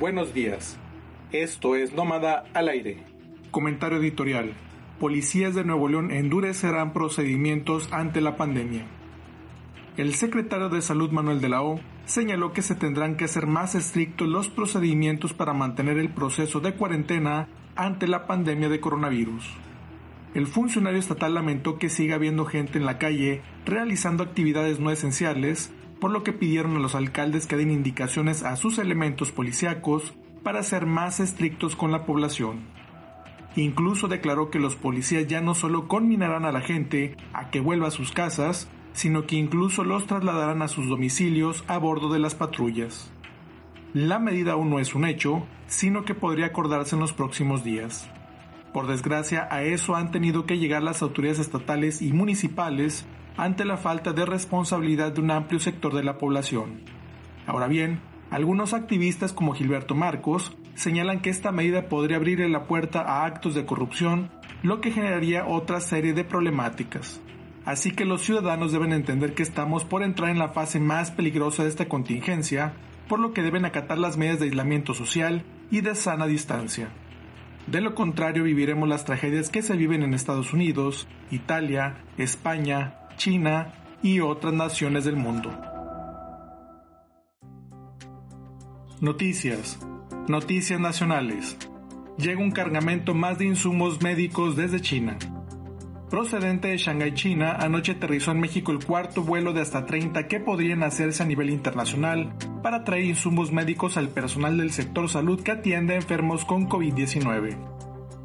Buenos días. Esto es Nómada al aire. Comentario editorial. Policías de Nuevo León endurecerán procedimientos ante la pandemia. El secretario de Salud Manuel de la O señaló que se tendrán que hacer más estrictos los procedimientos para mantener el proceso de cuarentena ante la pandemia de coronavirus. El funcionario estatal lamentó que siga habiendo gente en la calle realizando actividades no esenciales por lo que pidieron a los alcaldes que den indicaciones a sus elementos policíacos para ser más estrictos con la población. Incluso declaró que los policías ya no solo conminarán a la gente a que vuelva a sus casas, sino que incluso los trasladarán a sus domicilios a bordo de las patrullas. La medida aún no es un hecho, sino que podría acordarse en los próximos días. Por desgracia, a eso han tenido que llegar las autoridades estatales y municipales ante la falta de responsabilidad de un amplio sector de la población. Ahora bien, algunos activistas como Gilberto Marcos señalan que esta medida podría abrirle la puerta a actos de corrupción, lo que generaría otra serie de problemáticas. Así que los ciudadanos deben entender que estamos por entrar en la fase más peligrosa de esta contingencia, por lo que deben acatar las medidas de aislamiento social y de sana distancia. De lo contrario, viviremos las tragedias que se viven en Estados Unidos, Italia, España, China y otras naciones del mundo. Noticias. Noticias nacionales. Llega un cargamento más de insumos médicos desde China. Procedente de Shanghái, China, anoche aterrizó en México el cuarto vuelo de hasta 30 que podrían hacerse a nivel internacional para traer insumos médicos al personal del sector salud que atiende a enfermos con COVID-19.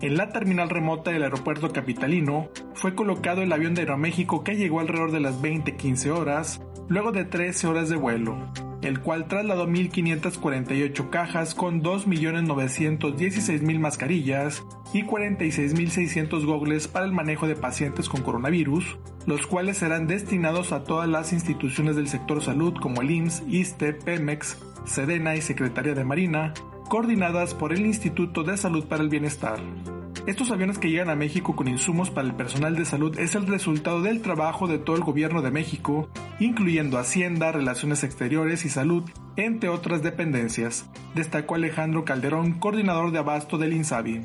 En la terminal remota del aeropuerto capitalino fue colocado el avión de Aeroméxico que llegó alrededor de las 20-15 horas, luego de 13 horas de vuelo, el cual trasladó 1.548 cajas con 2.916.000 mascarillas y 46.600 gogles para el manejo de pacientes con coronavirus, los cuales serán destinados a todas las instituciones del sector salud como el IMSS, ISTE, PEMEX, SEDENA y Secretaría de Marina, coordinadas por el Instituto de Salud para el Bienestar. Estos aviones que llegan a México con insumos para el personal de salud es el resultado del trabajo de todo el gobierno de México, incluyendo Hacienda, Relaciones Exteriores y Salud, entre otras dependencias, destacó Alejandro Calderón, coordinador de abasto del INSABI.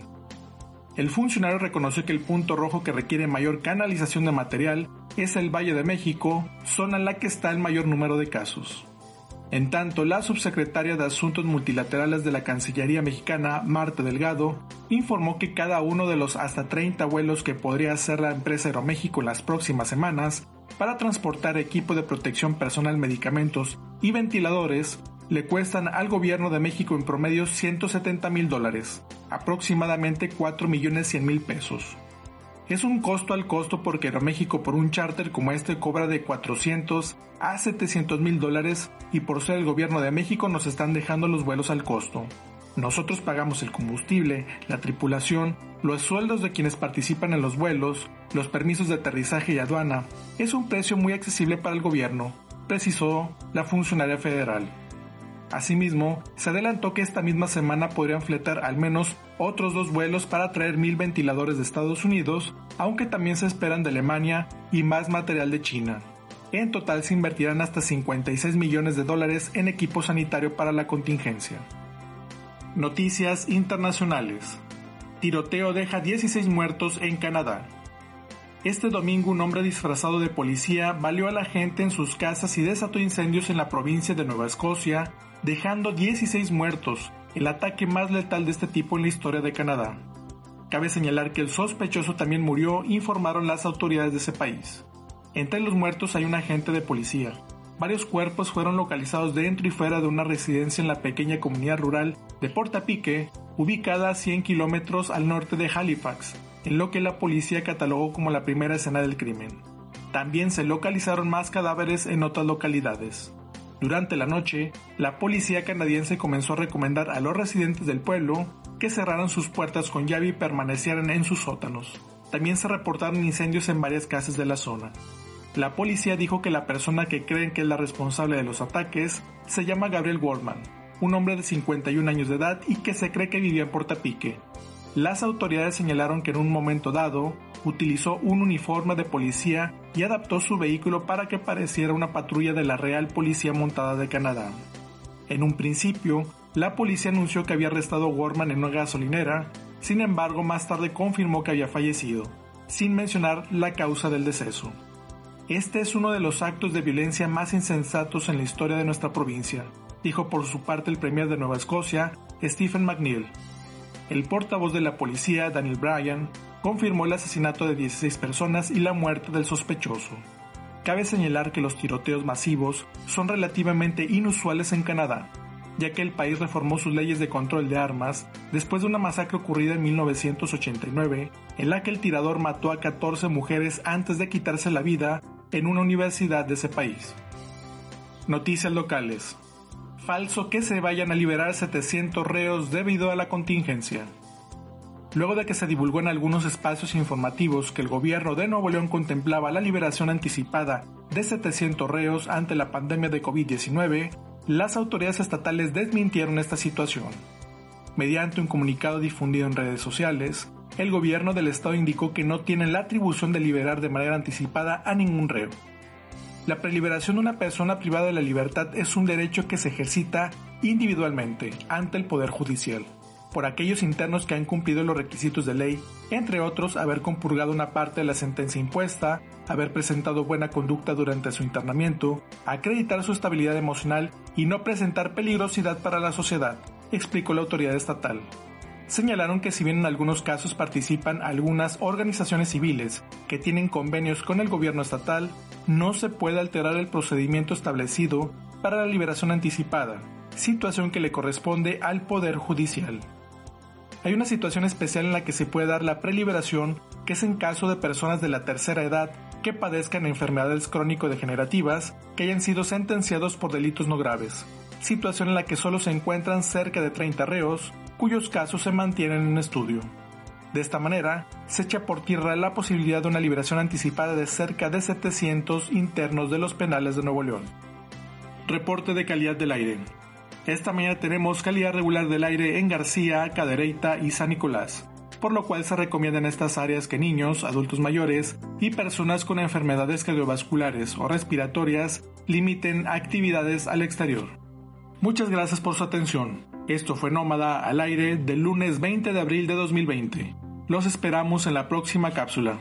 El funcionario reconoció que el punto rojo que requiere mayor canalización de material es el Valle de México, zona en la que está el mayor número de casos. En tanto, la subsecretaria de Asuntos Multilaterales de la Cancillería mexicana, Marta Delgado, informó que cada uno de los hasta 30 vuelos que podría hacer la empresa Aeroméxico en las próximas semanas para transportar equipo de protección personal, medicamentos y ventiladores le cuestan al gobierno de México en promedio 170 mil dólares, aproximadamente 4 millones 100 mil pesos. Es un costo al costo porque Aeroméxico por un charter como este cobra de 400 a 700 mil dólares y por ser el gobierno de México nos están dejando los vuelos al costo. Nosotros pagamos el combustible, la tripulación, los sueldos de quienes participan en los vuelos, los permisos de aterrizaje y aduana. Es un precio muy accesible para el gobierno, precisó la funcionaria federal. Asimismo, se adelantó que esta misma semana podrían fletar al menos otros dos vuelos para traer mil ventiladores de Estados Unidos, aunque también se esperan de Alemania y más material de China. En total se invertirán hasta 56 millones de dólares en equipo sanitario para la contingencia. Noticias internacionales. Tiroteo deja 16 muertos en Canadá. Este domingo un hombre disfrazado de policía valió a la gente en sus casas y desató incendios en la provincia de Nueva Escocia, dejando 16 muertos, el ataque más letal de este tipo en la historia de Canadá. Cabe señalar que el sospechoso también murió, informaron las autoridades de ese país. Entre los muertos hay un agente de policía. Varios cuerpos fueron localizados dentro y fuera de una residencia en la pequeña comunidad rural de Portapique, ubicada a 100 kilómetros al norte de Halifax, en lo que la policía catalogó como la primera escena del crimen. También se localizaron más cadáveres en otras localidades. Durante la noche, la policía canadiense comenzó a recomendar a los residentes del pueblo que cerraran sus puertas con llave y permanecieran en sus sótanos. También se reportaron incendios en varias casas de la zona. La policía dijo que la persona que creen que es la responsable de los ataques se llama Gabriel Waldman, un hombre de 51 años de edad y que se cree que vivía en Portapique. Las autoridades señalaron que en un momento dado utilizó un uniforme de policía y adaptó su vehículo para que pareciera una patrulla de la Real Policía Montada de Canadá. En un principio, la policía anunció que había arrestado a Worman en una gasolinera, sin embargo más tarde confirmó que había fallecido, sin mencionar la causa del deceso. Este es uno de los actos de violencia más insensatos en la historia de nuestra provincia, dijo por su parte el premier de Nueva Escocia, Stephen McNeil. El portavoz de la policía, Daniel Bryan, confirmó el asesinato de 16 personas y la muerte del sospechoso. Cabe señalar que los tiroteos masivos son relativamente inusuales en Canadá, ya que el país reformó sus leyes de control de armas después de una masacre ocurrida en 1989, en la que el tirador mató a 14 mujeres antes de quitarse la vida en una universidad de ese país. Noticias locales. Falso que se vayan a liberar 700 reos debido a la contingencia. Luego de que se divulgó en algunos espacios informativos que el gobierno de Nuevo León contemplaba la liberación anticipada de 700 reos ante la pandemia de COVID-19, las autoridades estatales desmintieron esta situación. Mediante un comunicado difundido en redes sociales, el gobierno del estado indicó que no tienen la atribución de liberar de manera anticipada a ningún reo. La preliberación de una persona privada de la libertad es un derecho que se ejercita individualmente ante el Poder Judicial por aquellos internos que han cumplido los requisitos de ley, entre otros haber compurgado una parte de la sentencia impuesta, haber presentado buena conducta durante su internamiento, acreditar su estabilidad emocional y no presentar peligrosidad para la sociedad, explicó la autoridad estatal. Señalaron que si bien en algunos casos participan algunas organizaciones civiles que tienen convenios con el gobierno estatal, no se puede alterar el procedimiento establecido para la liberación anticipada, situación que le corresponde al Poder Judicial. Hay una situación especial en la que se puede dar la preliberación, que es en caso de personas de la tercera edad que padezcan enfermedades crónico-degenerativas que hayan sido sentenciados por delitos no graves, situación en la que solo se encuentran cerca de 30 reos, cuyos casos se mantienen en estudio. De esta manera, se echa por tierra la posibilidad de una liberación anticipada de cerca de 700 internos de los penales de Nuevo León. Reporte de calidad del aire. Esta mañana tenemos calidad regular del aire en García, Cadereyta y San Nicolás, por lo cual se recomienda en estas áreas que niños, adultos mayores y personas con enfermedades cardiovasculares o respiratorias limiten actividades al exterior. Muchas gracias por su atención. Esto fue Nómada al aire del lunes 20 de abril de 2020. Los esperamos en la próxima cápsula.